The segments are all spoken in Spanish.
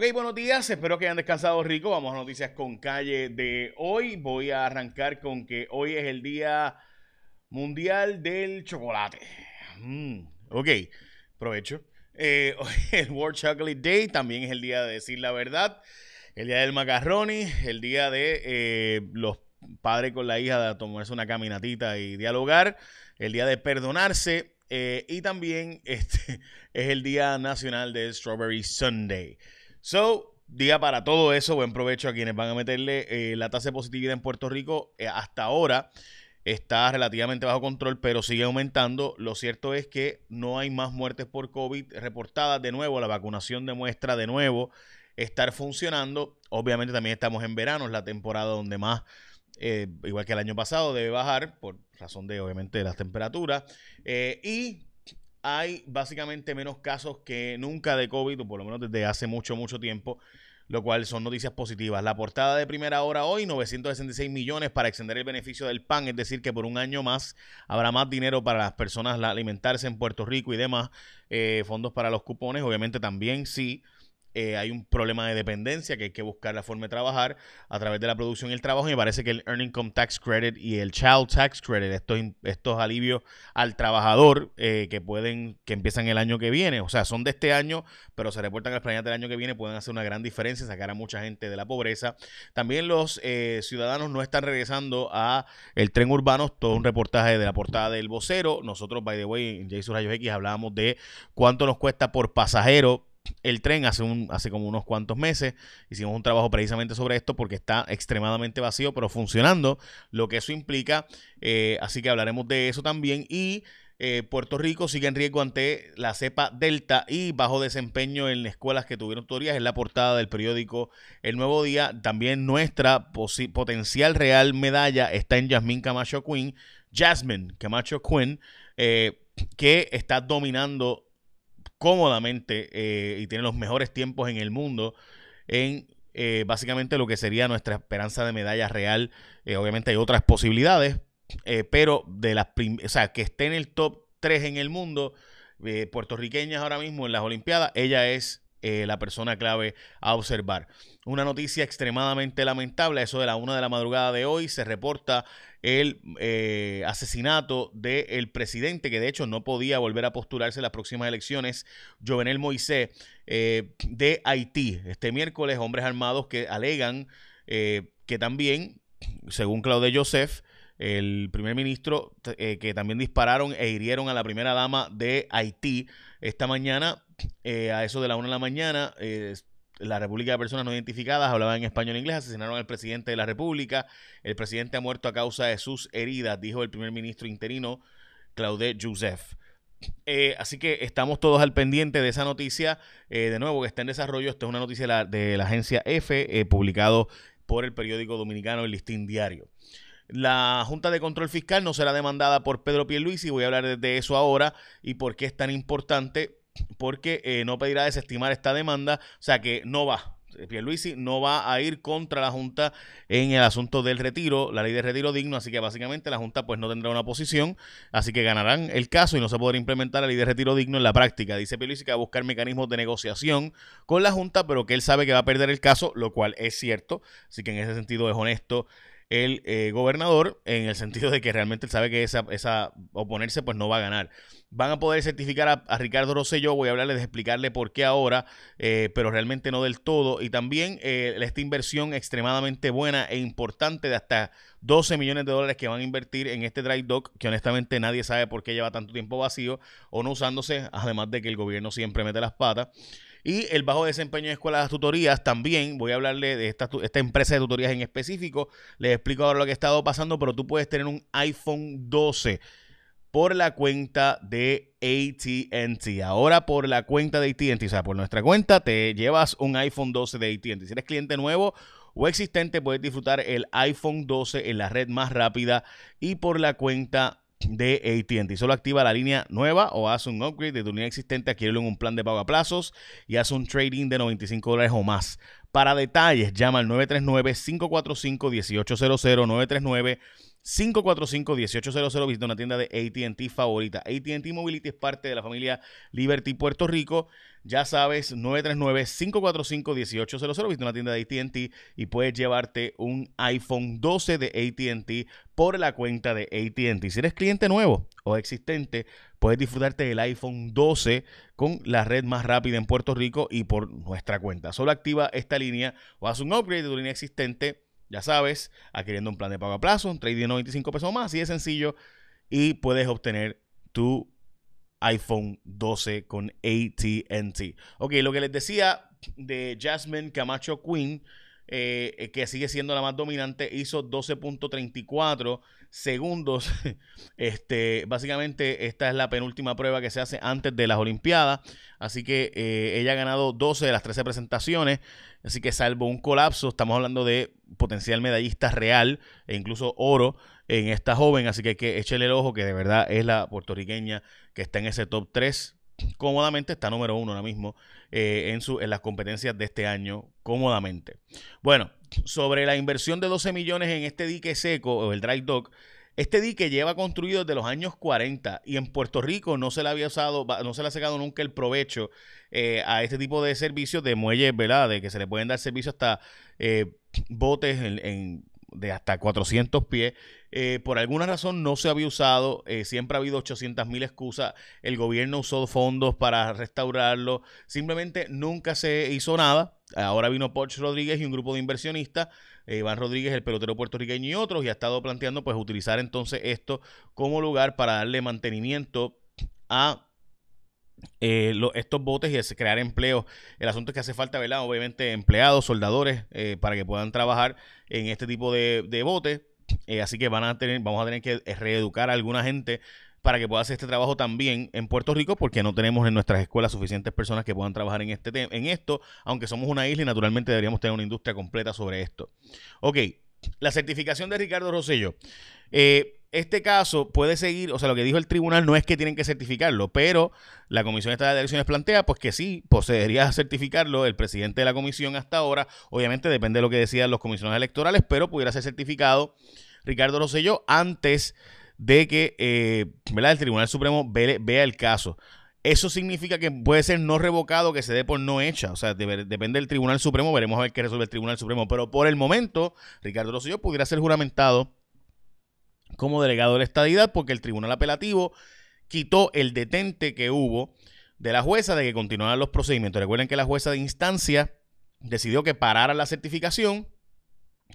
Ok, buenos días, espero que hayan descansado rico. Vamos a noticias con calle de hoy. Voy a arrancar con que hoy es el Día Mundial del Chocolate. Mm, ok, provecho. Eh, el World Chocolate Day, también es el día de decir la verdad, el día del macarroni, el día de eh, los padres con la hija de tomarse una caminatita y dialogar, el día de perdonarse eh, y también este es el Día Nacional del Strawberry Sunday. So, día para todo eso, buen provecho a quienes van a meterle eh, la tasa de positividad en Puerto Rico. Eh, hasta ahora está relativamente bajo control, pero sigue aumentando. Lo cierto es que no hay más muertes por COVID reportadas de nuevo. La vacunación demuestra de nuevo estar funcionando. Obviamente también estamos en verano, es la temporada donde más, eh, igual que el año pasado, debe bajar por razón de obviamente las temperaturas. y hay básicamente menos casos que nunca de COVID, o por lo menos desde hace mucho, mucho tiempo, lo cual son noticias positivas. La portada de primera hora hoy, 966 millones para extender el beneficio del PAN, es decir, que por un año más habrá más dinero para las personas alimentarse en Puerto Rico y demás, eh, fondos para los cupones, obviamente también sí. Eh, hay un problema de dependencia que hay que buscar la forma de trabajar a través de la producción y el trabajo. Y me parece que el Earning Income Tax Credit y el Child Tax Credit, estos, estos alivios al trabajador eh, que pueden, que empiezan el año que viene, o sea, son de este año, pero se reportan al planeta del año que viene, pueden hacer una gran diferencia, sacar a mucha gente de la pobreza. También los eh, ciudadanos no están regresando a el tren urbano, todo un reportaje de la portada del vocero. Nosotros, by the way, en Jason Rayos X hablábamos de cuánto nos cuesta por pasajero el tren hace, un, hace como unos cuantos meses. Hicimos un trabajo precisamente sobre esto porque está extremadamente vacío, pero funcionando, lo que eso implica. Eh, así que hablaremos de eso también. Y eh, Puerto Rico sigue en riesgo ante la cepa Delta y bajo desempeño en escuelas que tuvieron tutorías. En la portada del periódico El Nuevo Día. También nuestra potencial real medalla está en Jasmine Camacho Quinn. Jasmine Camacho Quinn, eh, que está dominando cómodamente eh, y tiene los mejores tiempos en el mundo en eh, básicamente lo que sería nuestra esperanza de medalla real. Eh, obviamente hay otras posibilidades, pero de las que esté en el top 3 en el mundo, puertorriqueñas ahora mismo en las Olimpiadas, ella es la persona clave a observar. Una noticia extremadamente lamentable, eso de la una de la madrugada de hoy, se reporta el eh, asesinato del presidente, que de hecho no podía volver a postularse en las próximas elecciones, Jovenel Moisés, eh, de Haití. Este miércoles, hombres armados que alegan eh, que también, según Claude Joseph, el primer ministro, que también dispararon e hirieron a la primera dama de Haití esta mañana, a eso de la una de la mañana, la República de Personas No Identificadas hablaba en español e inglés, asesinaron al presidente de la República. El presidente ha muerto a causa de sus heridas, dijo el primer ministro interino Claude Joseph. Eh, así que estamos todos al pendiente de esa noticia. Eh, de nuevo, que está en desarrollo. Esta es una noticia de la, agencia F, eh, publicado por el periódico dominicano El Listín Diario. La Junta de Control Fiscal no será demandada por Pedro Pierluisi. Voy a hablar de eso ahora y por qué es tan importante porque eh, no pedirá desestimar esta demanda, o sea que no va. Pierluisi no va a ir contra la Junta en el asunto del retiro, la ley de retiro digno, así que básicamente la Junta pues no tendrá una posición, así que ganarán el caso y no se podrá implementar la ley de retiro digno en la práctica. Dice Pierluisi que va a buscar mecanismos de negociación con la Junta, pero que él sabe que va a perder el caso, lo cual es cierto, así que en ese sentido es honesto el eh, gobernador en el sentido de que realmente él sabe que esa, esa oponerse pues no va a ganar. Van a poder certificar a, Ricardo Rosselló, voy a hablarles de explicarle por qué ahora, eh, pero realmente no del todo. Y también eh, esta inversión extremadamente buena e importante de hasta 12 millones de dólares que van a invertir en este dry dock, que honestamente nadie sabe por qué lleva tanto tiempo vacío o no usándose, además de que el gobierno siempre mete las patas. Y el bajo desempeño de escuelas de tutorías también. Voy a hablarle de esta, esta empresa de tutorías en específico. Les explico ahora lo que ha estado pasando, pero tú puedes tener un iPhone 12 por la cuenta de ATT. Ahora por la cuenta de ATT, o sea, por nuestra cuenta, te llevas un iPhone 12 de ATT. Si eres cliente nuevo o existente, puedes disfrutar el iPhone 12 en la red más rápida y por la cuenta de ATT. Solo activa la línea nueva o haz un upgrade de tu línea existente, adquiere en un plan de pago a plazos y haz un trading de 95 dólares o más. Para detalles, llama al 939-545-1800, 545-1800. Visita una tienda de ATT favorita. ATT Mobility es parte de la familia Liberty Puerto Rico. Ya sabes, 939-545-1800. Visita una tienda de ATT y puedes llevarte un iPhone 12 de ATT por la cuenta de ATT. Si eres cliente nuevo o existente, puedes disfrutarte del iPhone 12 con la red más rápida en Puerto Rico y por nuestra cuenta. Solo activa esta línea o haz un upgrade de tu línea existente ya sabes, adquiriendo un plan de pago a plazo, un trade de 95 pesos más, así de sencillo, y puedes obtener tu iPhone 12 con ATT. Ok, lo que les decía de Jasmine Camacho Queen, eh, eh, que sigue siendo la más dominante, hizo 12.34 segundos. Este, básicamente, esta es la penúltima prueba que se hace antes de las Olimpiadas. Así que eh, ella ha ganado 12 de las 13 presentaciones. Así que, salvo un colapso, estamos hablando de potencial medallista real e incluso oro en esta joven. Así que hay que el ojo que de verdad es la puertorriqueña que está en ese top 3 cómodamente está número uno ahora mismo eh, en, su, en las competencias de este año, cómodamente. Bueno, sobre la inversión de 12 millones en este dique seco o el dry dock, este dique lleva construido desde los años 40 y en Puerto Rico no se le había usado, no se le ha sacado nunca el provecho eh, a este tipo de servicios de muelles, ¿verdad? De que se le pueden dar servicios hasta eh, botes en, de hasta 400 pies. Eh, por alguna razón no se había usado, eh, siempre ha habido 800 mil excusas, el gobierno usó fondos para restaurarlo, simplemente nunca se hizo nada. Ahora vino Poch Rodríguez y un grupo de inversionistas, eh, Iván Rodríguez, el pelotero puertorriqueño y otros, y ha estado planteando pues utilizar entonces esto como lugar para darle mantenimiento a eh, estos botes y crear empleos. El asunto es que hace falta, ¿verdad? Obviamente empleados, soldadores, eh, para que puedan trabajar en este tipo de, botes. Eh, así que van a tener, vamos a tener que reeducar a alguna gente para que pueda hacer este trabajo también en Puerto Rico, porque no tenemos en nuestras escuelas suficientes personas que puedan trabajar en, este en esto, aunque somos una isla y naturalmente deberíamos tener una industria completa sobre esto. Ok, la certificación de Ricardo Rosello. Eh, este caso puede seguir, o sea, lo que dijo el tribunal no es que tienen que certificarlo, pero la Comisión Estatal de Elecciones plantea pues que sí, procedería certificarlo el presidente de la comisión hasta ahora, obviamente depende de lo que decían los comisionados electorales, pero pudiera ser certificado Ricardo Rosselló antes de que eh, el Tribunal Supremo vea el caso. Eso significa que puede ser no revocado, que se dé por no hecha. O sea, depende del Tribunal Supremo. Veremos a ver qué resuelve el Tribunal Supremo. Pero por el momento, Ricardo Rosselló pudiera ser juramentado como delegado de la estadidad porque el tribunal apelativo quitó el detente que hubo de la jueza de que continuaran los procedimientos. Recuerden que la jueza de instancia decidió que parara la certificación.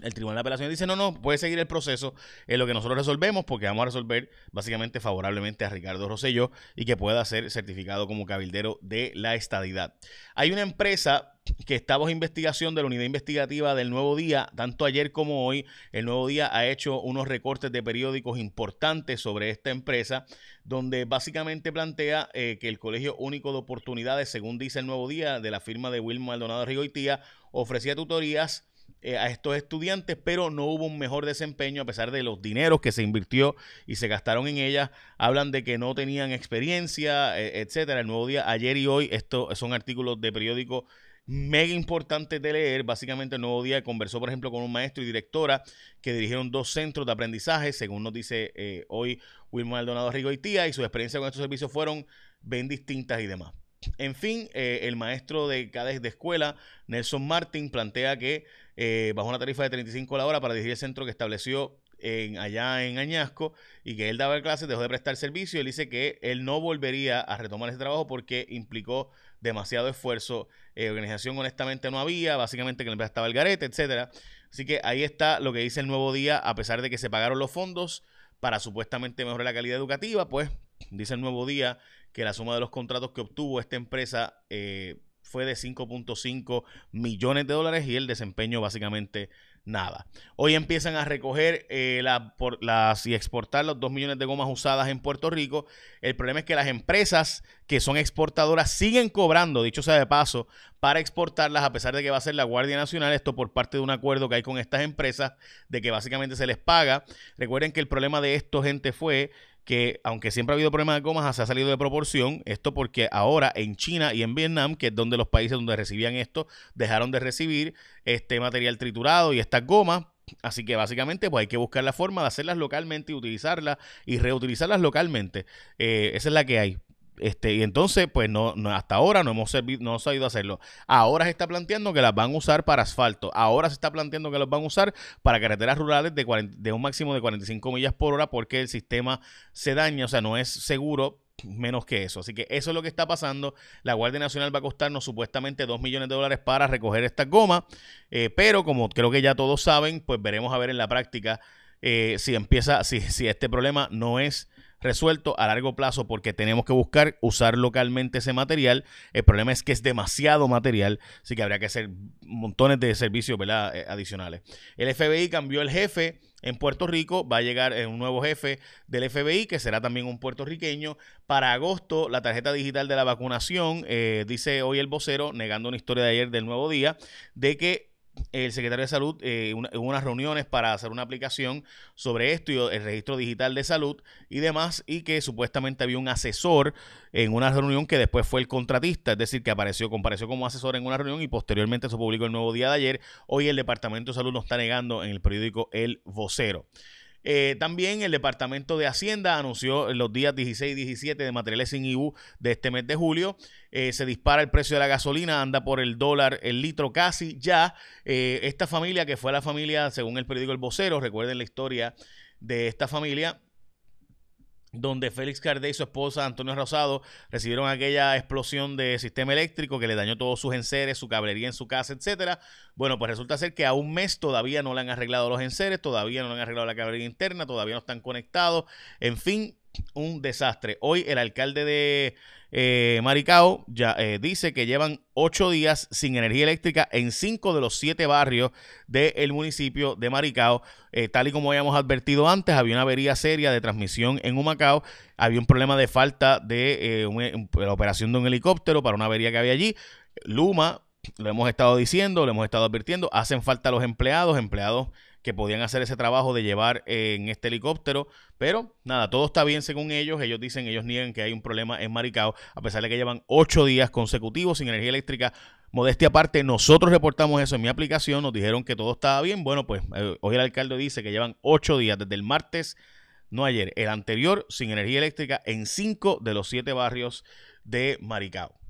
El Tribunal de Apelación dice, no, no, puede seguir el proceso en lo que nosotros resolvemos porque vamos a resolver básicamente favorablemente a Ricardo Rosselló y que pueda ser certificado como cabildero de la estadidad. Hay una empresa que está bajo investigación de la unidad investigativa del Nuevo Día, tanto ayer como hoy. El Nuevo Día ha hecho unos recortes de periódicos importantes sobre esta empresa, donde básicamente plantea eh, que el Colegio Único de Oportunidades, según dice el Nuevo Día, de la firma de Wilma Maldonado Rigoitía, ofrecía tutorías eh, a estos estudiantes, pero no hubo un mejor desempeño a pesar de los dineros que se invirtió y se gastaron en ellas. Hablan de que no tenían experiencia, eh, etcétera. El Nuevo Día, ayer y hoy, estos son artículos de periódico mega importante de leer. Básicamente, el nuevo día conversó, por ejemplo, con un maestro y directora que dirigieron dos centros de aprendizaje, según nos dice eh, hoy Wilma Maldonado Rigoitía, y su experiencia con estos servicios fueron bien distintas y demás. En fin, eh, el maestro de cada de escuela, Nelson Martin, plantea que eh, bajo una tarifa de 35 a la hora para dirigir el centro que estableció en, allá en Añasco y que él daba clases, dejó de prestar servicio. Él dice que él no volvería a retomar ese trabajo porque implicó demasiado esfuerzo. Eh, organización honestamente no había, básicamente que la empresa estaba el garete, etcétera. Así que ahí está lo que dice el nuevo día, a pesar de que se pagaron los fondos para supuestamente mejorar la calidad educativa, pues dice el nuevo día que la suma de los contratos que obtuvo esta empresa eh, fue de 5.5 millones de dólares y el desempeño básicamente nada. Hoy empiezan a recoger eh, las y exportar los 2 millones de gomas usadas en Puerto Rico. El problema es que las empresas que son exportadoras siguen cobrando, dicho sea de paso, para exportarlas a pesar de que va a ser la Guardia Nacional, esto por parte de un acuerdo que hay con estas empresas, de que básicamente se les paga. Recuerden que el problema de esto, gente, fue que aunque siempre ha habido problemas de gomas, se ha salido de proporción. Esto porque ahora en China y en Vietnam, que es donde los países donde recibían esto, dejaron de recibir este material triturado y estas gomas Así que básicamente pues hay que buscar la forma de hacerlas localmente y utilizarlas y reutilizarlas localmente. Eh, esa es la que hay. Este, y entonces, pues no, hasta ahora no hemos servido, no sabido hacerlo. Ahora se está planteando que las van a usar para asfalto. Ahora se está planteando que las van a usar para carreteras rurales de, un máximo de 45 millas por hora porque el sistema se daña, o sea, no es seguro menos que eso. Así que eso es lo que está pasando. La Guardia Nacional va a costarnos supuestamente 2 millones de dólares para recoger esta goma, eh, pero como creo que ya todos saben, pues veremos a ver en la práctica eh, si empieza, si, si este problema no es resuelto a largo plazo porque tenemos que buscar usar localmente ese material. El problema es que es demasiado material, así que habría que hacer montones de servicios eh, adicionales. El FBI cambió el jefe en Puerto Rico, va a llegar eh, un nuevo jefe del FBI que será también un puertorriqueño. Para agosto, la tarjeta digital de la vacunación, eh, dice hoy el vocero, negando una historia de ayer del nuevo día, de que el secretario de Salud eh, unas reuniones para hacer una aplicación sobre esto y el registro digital de salud y demás, y que supuestamente había un asesor en una reunión que después fue el contratista, es decir, que apareció, compareció como asesor en una reunión y posteriormente se publicó el nuevo día de ayer. Hoy el Departamento de Salud nos está negando en el periódico El Vocero. Eh, también el Departamento de Hacienda anunció los días 16 y 17 de materiales sin IBU de este mes de julio. Eh, se dispara el precio de la gasolina, anda por el dólar el litro casi ya. Eh, esta familia, que fue la familia, según el periódico El Vocero, recuerden la historia de esta familia, donde Félix Cardé y su esposa Antonio Rosado recibieron aquella explosión de sistema eléctrico que le dañó todos sus enseres, su cablería en su casa, etcétera. Bueno, pues resulta ser que a un mes todavía no le han arreglado los enseres, todavía no le han arreglado la cablería interna, todavía no están conectados. En fin, un desastre. Hoy el alcalde de eh, Maricao ya eh, dice que llevan ocho días sin energía eléctrica en cinco de los siete barrios del municipio de Maricao. Eh, tal y como habíamos advertido antes, había una avería seria de transmisión en Humacao. Había un problema de falta de la operación de un helicóptero para una avería que había allí. Luma, lo hemos estado diciendo, lo hemos estado advirtiendo, hacen falta los empleados, empleados que podían hacer ese trabajo de llevar en este helicóptero. Pero nada, todo está bien según ellos. Ellos dicen, ellos niegan que hay un problema en Maricao, a pesar de que llevan ocho días consecutivos sin energía eléctrica. Modestia aparte, nosotros reportamos eso en mi aplicación, nos dijeron que todo estaba bien. Bueno, pues eh, hoy el alcalde dice que llevan ocho días desde el martes, no ayer, el anterior, sin energía eléctrica en cinco de los siete barrios de Maricao.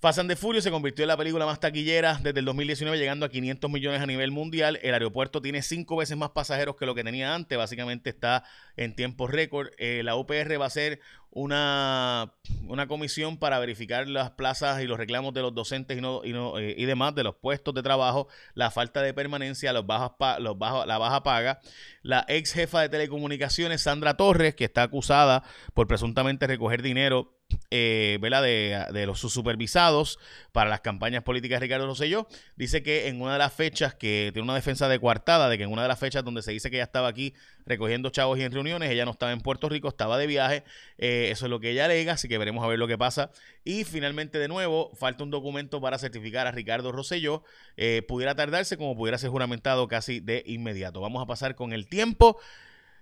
Fast and the se convirtió en la película más taquillera desde el 2019, llegando a 500 millones a nivel mundial. El aeropuerto tiene cinco veces más pasajeros que lo que tenía antes. Básicamente está en tiempo récord. Eh, la UPR va a ser una, una comisión para verificar las plazas y los reclamos de los docentes y, no, y, no, eh, y demás, de los puestos de trabajo, la falta de permanencia, bajos, la baja paga. La ex jefa de telecomunicaciones, Sandra Torres, que está acusada por presuntamente recoger dinero eh, De, de, los supervisados para las campañas políticas de Ricardo Rosselló, dice que en una de las fechas, que tiene una defensa de coartada, de que en una de las fechas donde se dice que ella estaba aquí recogiendo chavos y en reuniones, ella no estaba en Puerto Rico, estaba de viaje, eh, eso es lo que ella alega, así que veremos a ver lo que pasa. Y finalmente, de nuevo, falta un documento para certificar a Ricardo Rosselló, eh, pudiera tardarse como pudiera ser juramentado casi de inmediato. Vamos a pasar con el tiempo.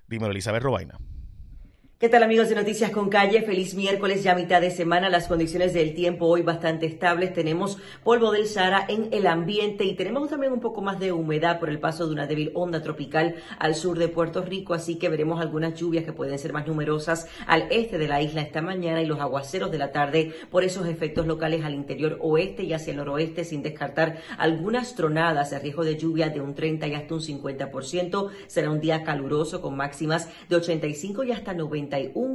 Dímelo, Elizabeth Robaina. ¿Qué tal amigos de Noticias con Calle? Feliz miércoles, ya mitad de semana. Las condiciones del tiempo hoy bastante estables. Tenemos polvo del Sahara en el ambiente y tenemos también un poco más de humedad por el paso de una débil onda tropical al sur de Puerto Rico, así que veremos algunas lluvias que pueden ser más numerosas al este de la isla esta mañana y los aguaceros de la tarde por esos efectos locales al interior oeste y hacia el noroeste, sin descartar algunas tronadas. El riesgo de lluvia de un 30 y hasta un 50%. Será un día caluroso con máximas de 85 y hasta 90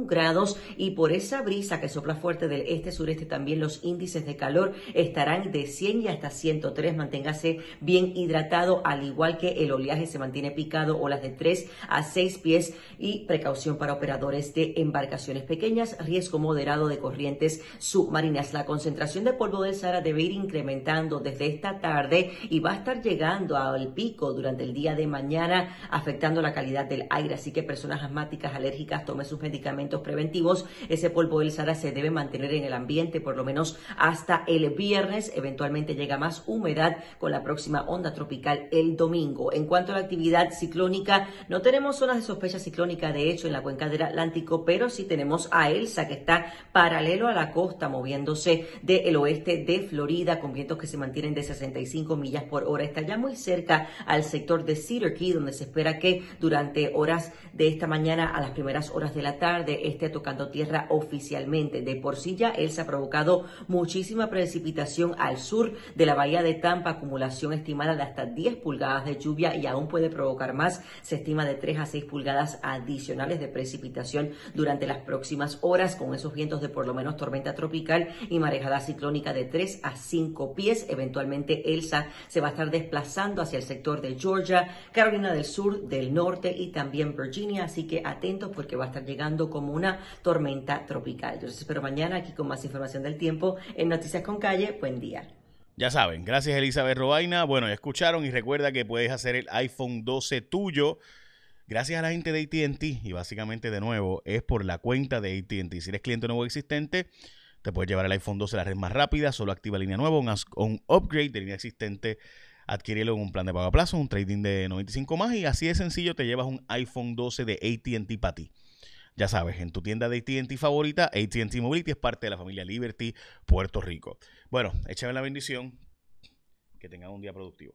grados y por esa brisa que sopla fuerte del este-sureste también los índices de calor estarán de 100 y hasta 103. Manténgase bien hidratado, al igual que el oleaje se mantiene picado, olas de 3 a 6 pies y precaución para operadores de embarcaciones pequeñas, riesgo moderado de corrientes submarinas. La concentración de polvo del Sahara debe ir incrementando desde esta tarde y va a estar llegando al pico durante el día de mañana, afectando la calidad del aire. Así que personas asmáticas, alérgicas, tomen sus medicamentos preventivos. Ese polvo del Sahara se debe mantener en el ambiente por lo menos hasta el viernes. Eventualmente llega más humedad con la próxima onda tropical el domingo. En cuanto a la actividad ciclónica, no tenemos zonas de sospecha ciclónica, de hecho, en la cuenca del Atlántico, pero sí tenemos a Elsa que está paralelo a la costa, moviéndose del oeste de Florida con vientos que se mantienen de 65 millas por hora. Está ya muy cerca al sector de Cedar Key, donde se espera que durante horas de esta mañana a las primeras horas de la tarde esté tocando tierra oficialmente. De por sí ya él se ha provocado muchísima precipitación al sur de la bahía de Tampa, acumulación estimada de hasta 10 pulgadas de lluvia y aún puede provocar más. Se estima de 3 a 6 pulgadas adicionales de precipitación durante las próximas horas con esos vientos de por lo menos tormenta tropical y marejada ciclónica de 3 a 5 pies. Eventualmente Elsa se va a estar desplazando hacia el sector de Georgia, Carolina del Sur, del Norte y también Virginia, así que atentos porque va a estar llegando como una tormenta tropical. Entonces espero mañana aquí con más información del tiempo en Noticias con Calle. Buen día. Ya saben, gracias Elizabeth Robaina. Bueno, ya escucharon y recuerda que puedes hacer el iPhone 12 tuyo gracias a la gente de ATT y básicamente de nuevo es por la cuenta de ATT. Si eres cliente nuevo existente, te puedes llevar el iPhone 12 a la red más rápida, solo activa línea nueva, un, un upgrade de línea existente adquirirlo en un plan de pago a plazo, un trading de 95 más y así de sencillo te llevas un iPhone 12 de ATT para ti. Ya sabes, en tu tienda de ATT favorita, ATT Mobility es parte de la familia Liberty Puerto Rico. Bueno, échame la bendición. Que tengan un día productivo.